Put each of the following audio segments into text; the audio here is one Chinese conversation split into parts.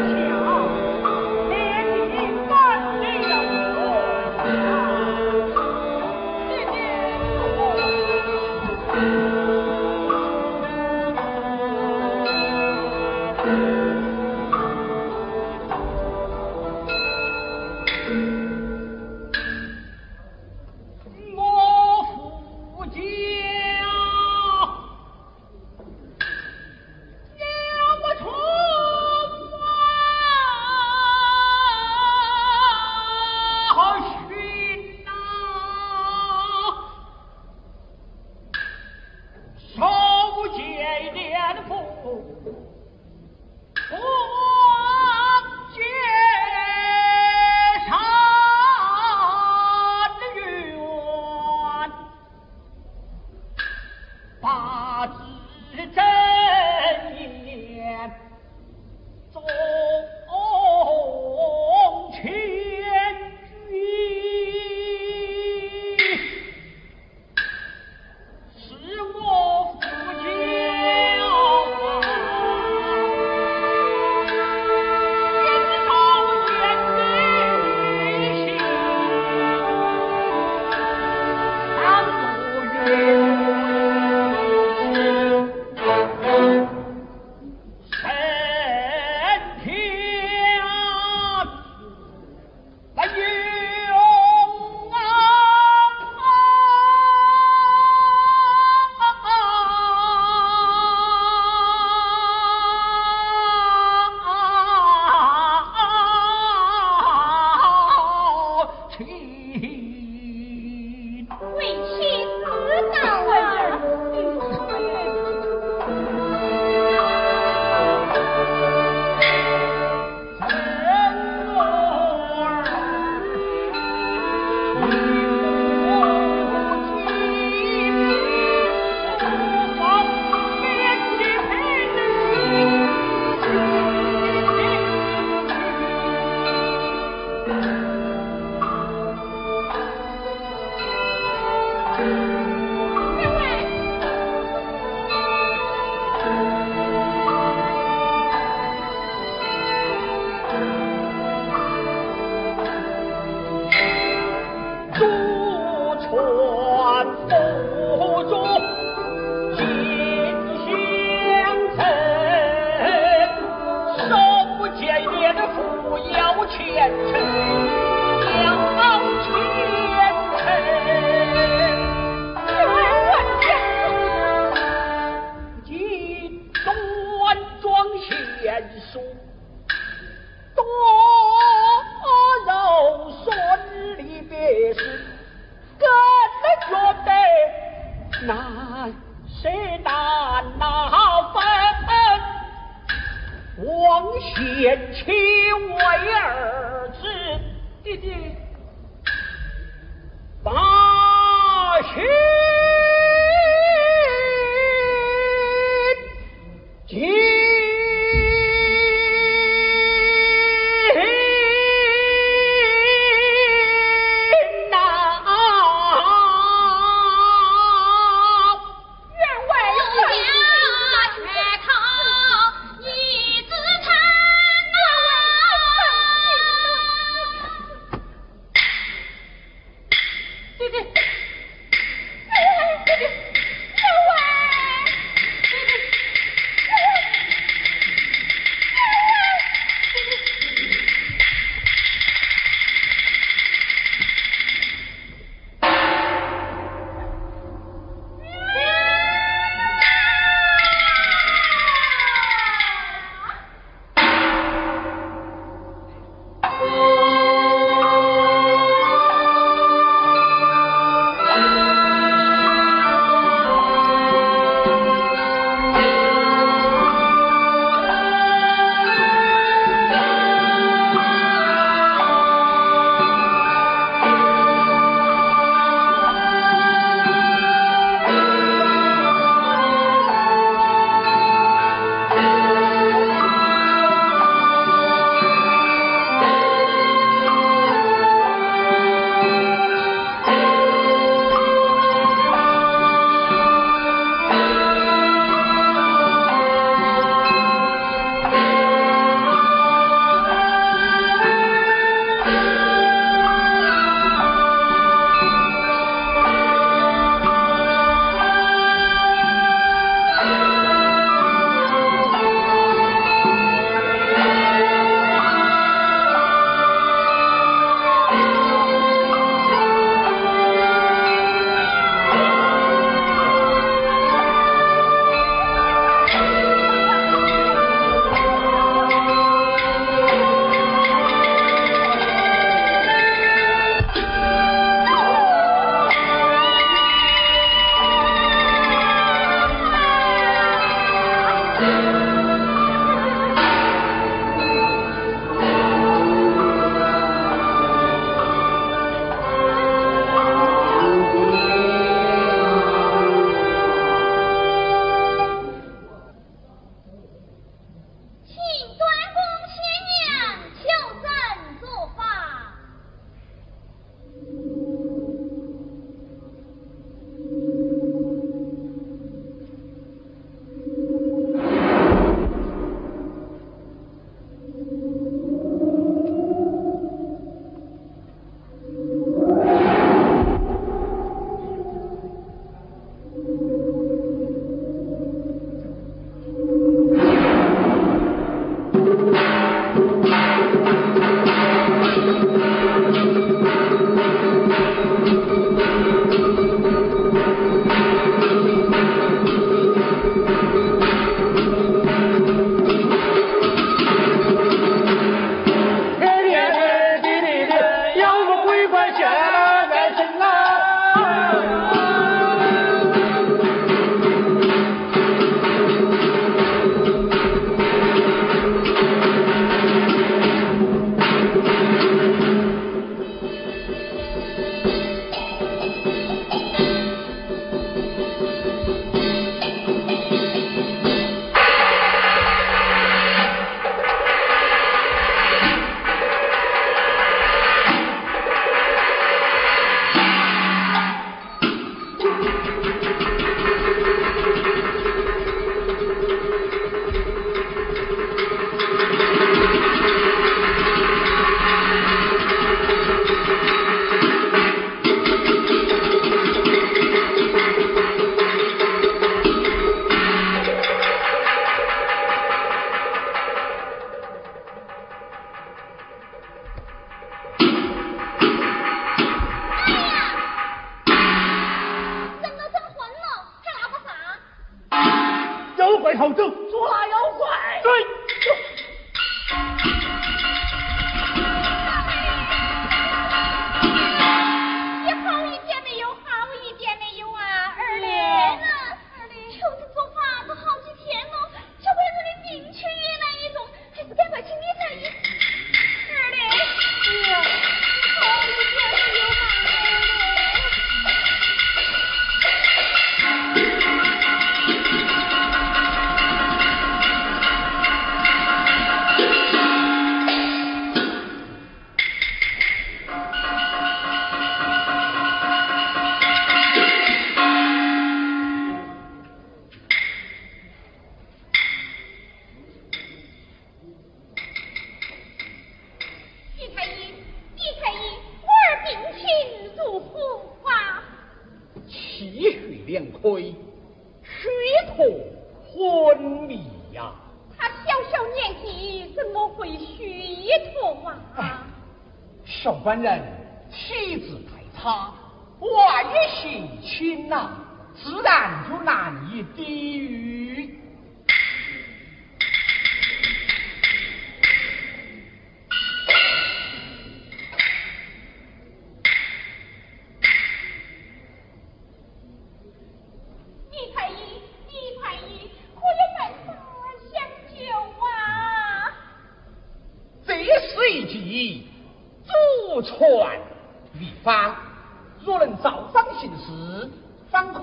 watch 前年的父要前去。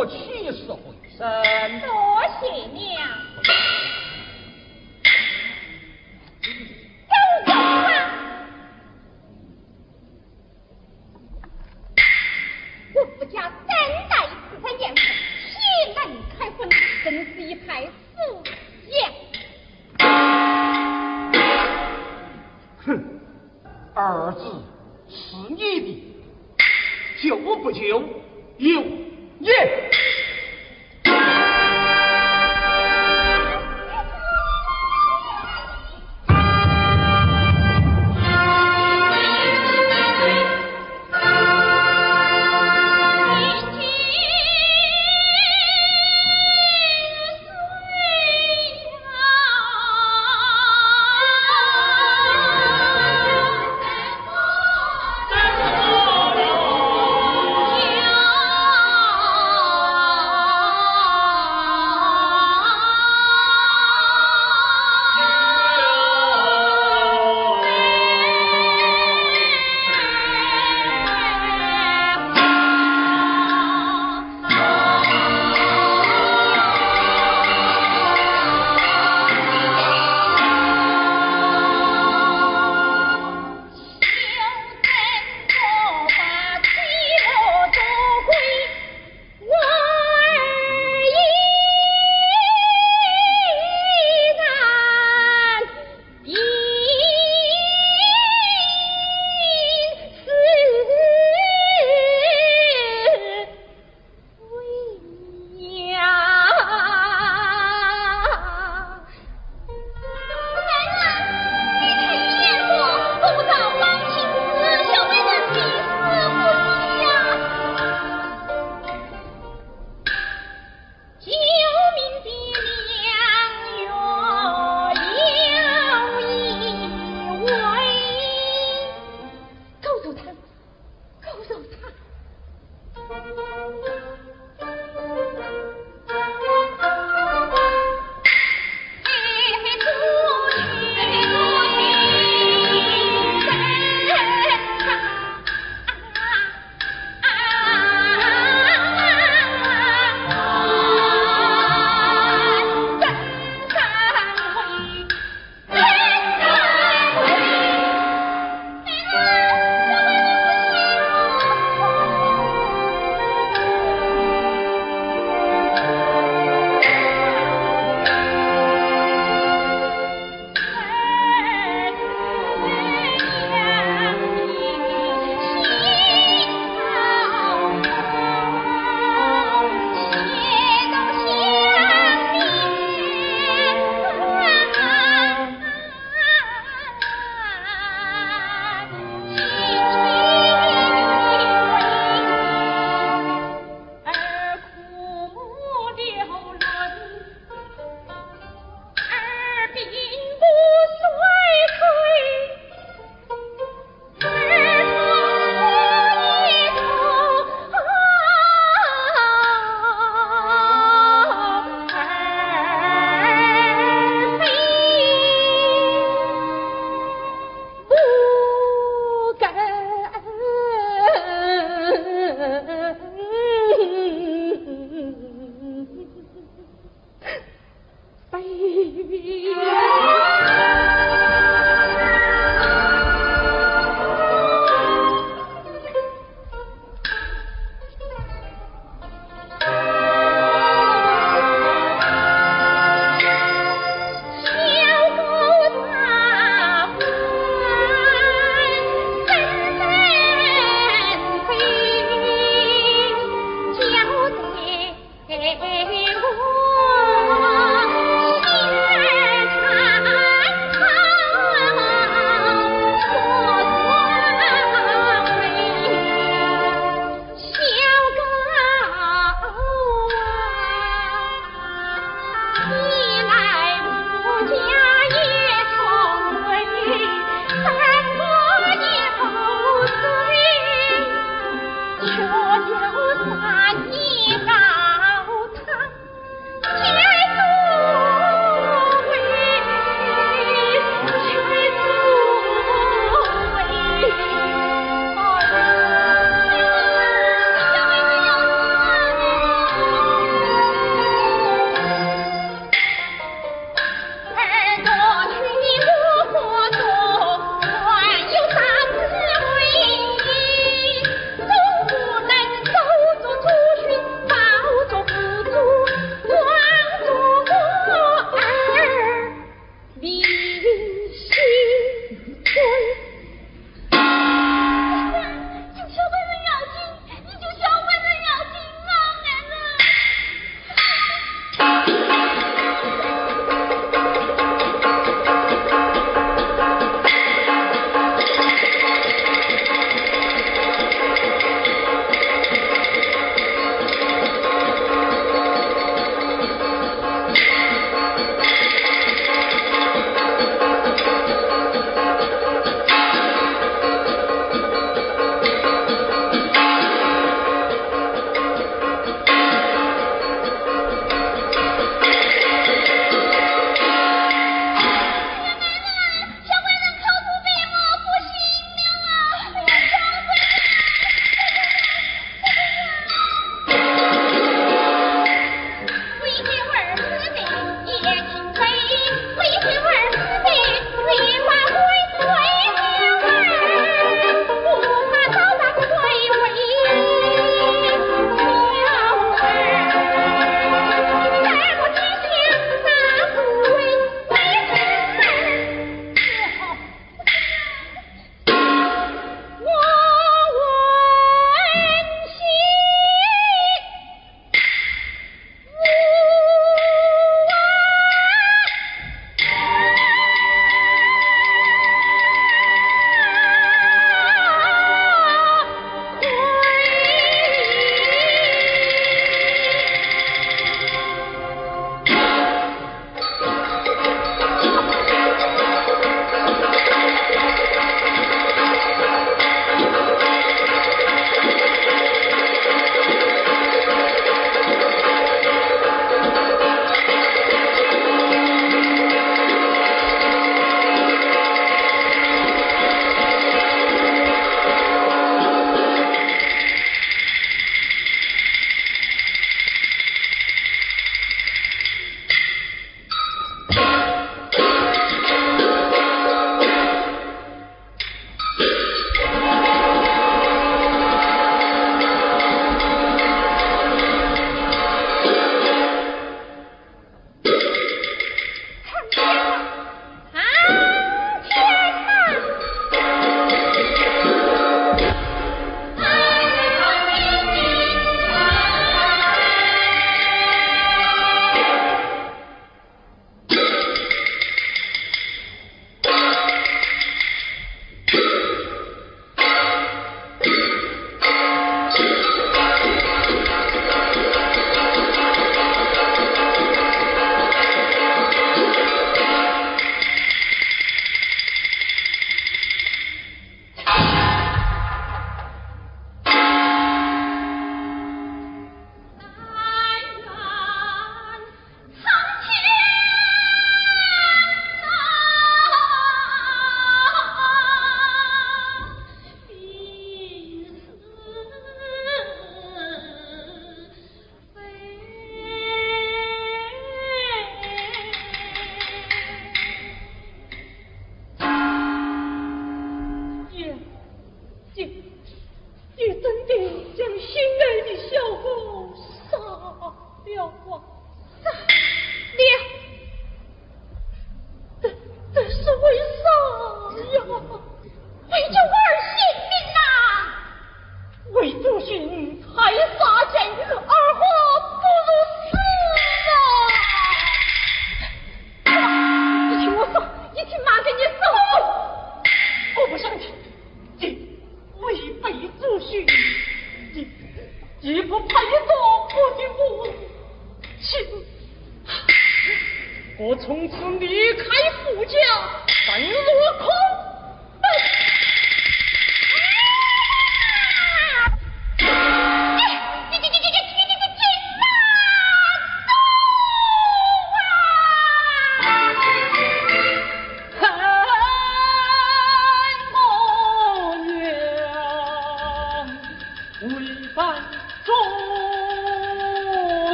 方可起死回生。多谢娘。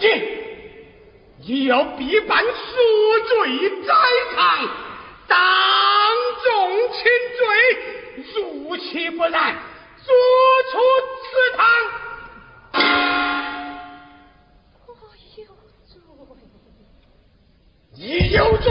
你，你要必犯，赎罪在场，当众请罪。如其不然，逐出祠堂。我有罪，你有罪。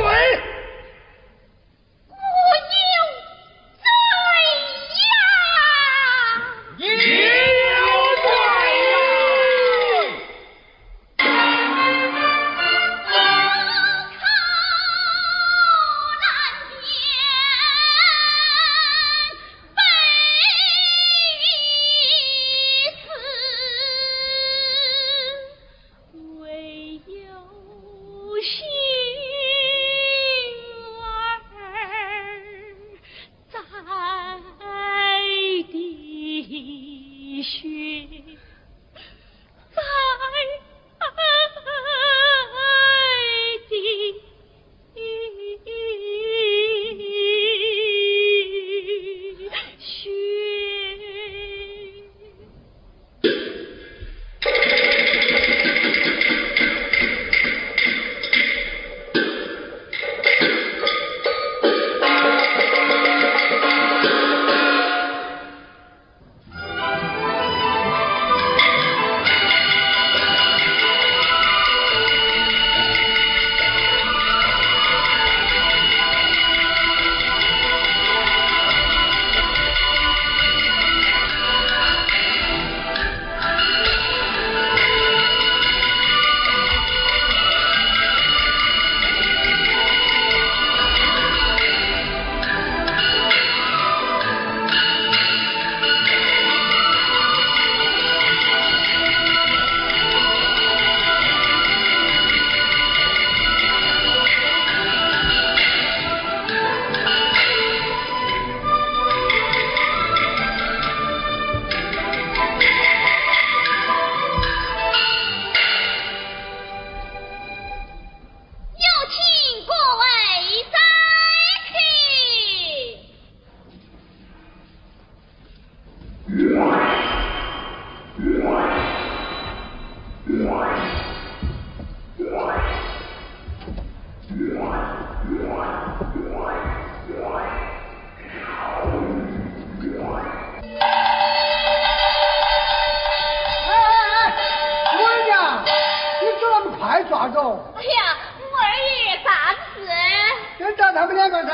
抓着，哎呀，我二爷爷啥子事？就抓他们两个噻。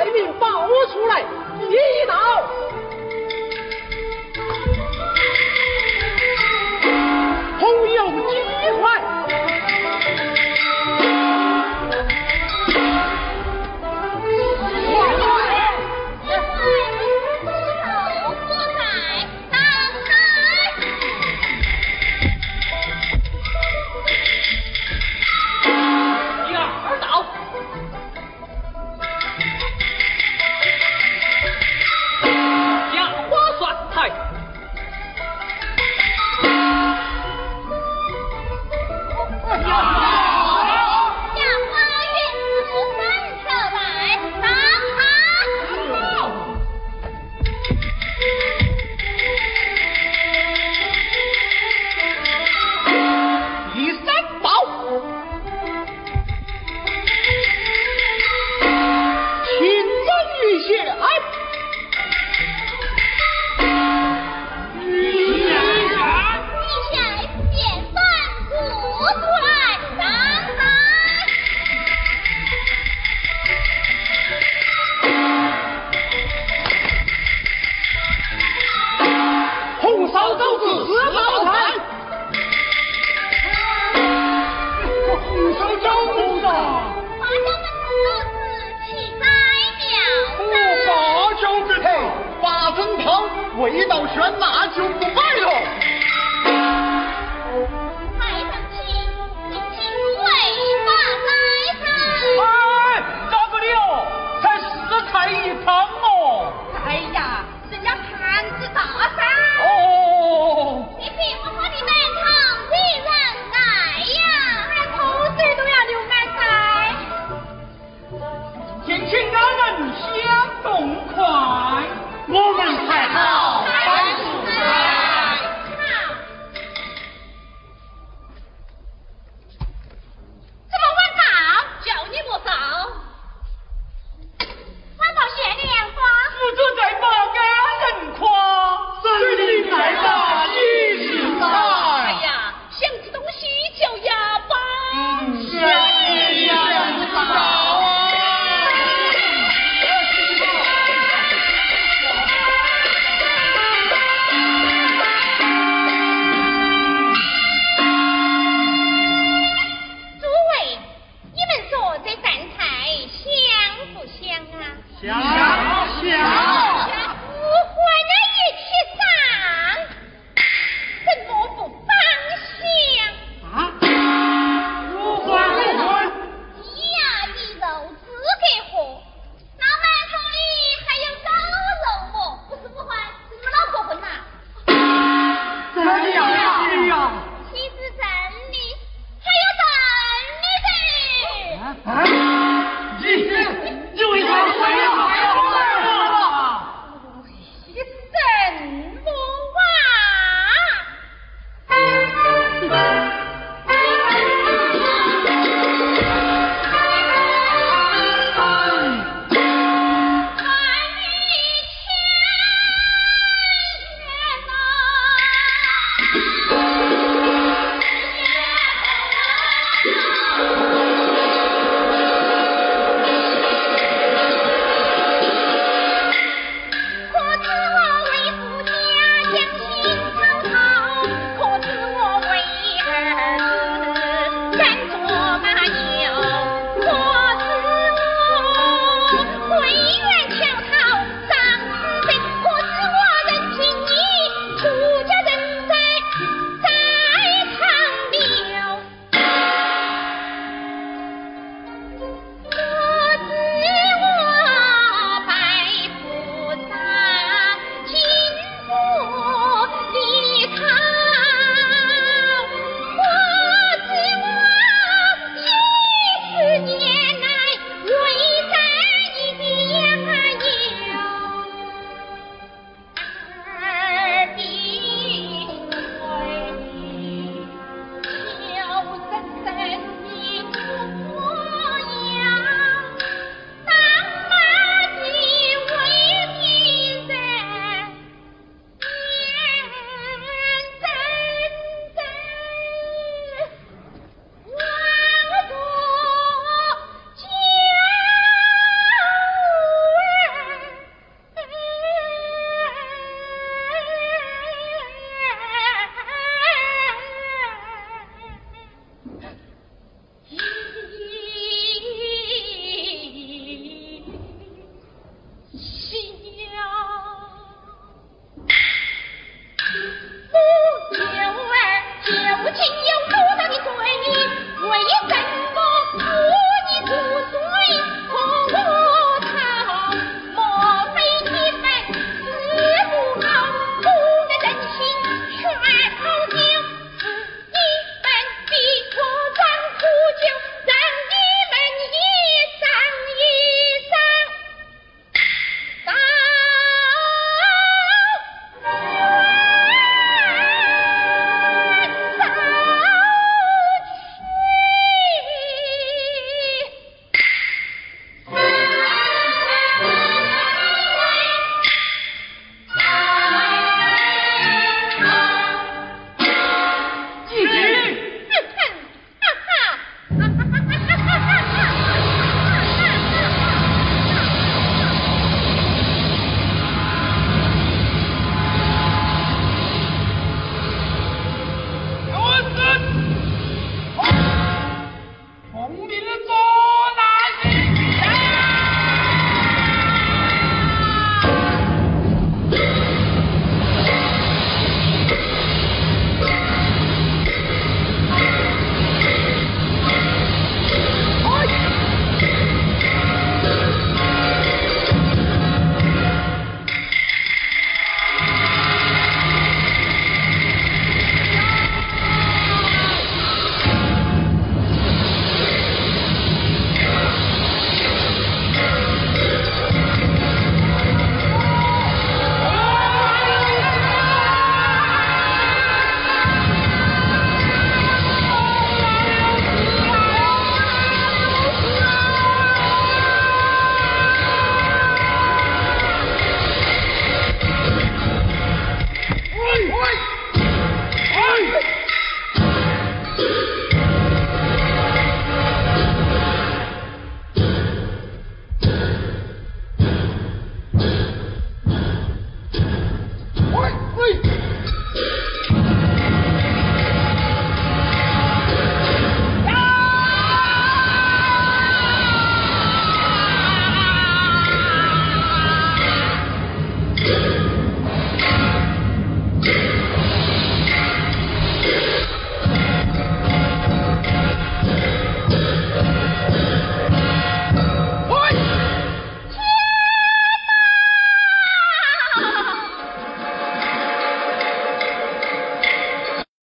快命报出来，一刀！一到玄那就不。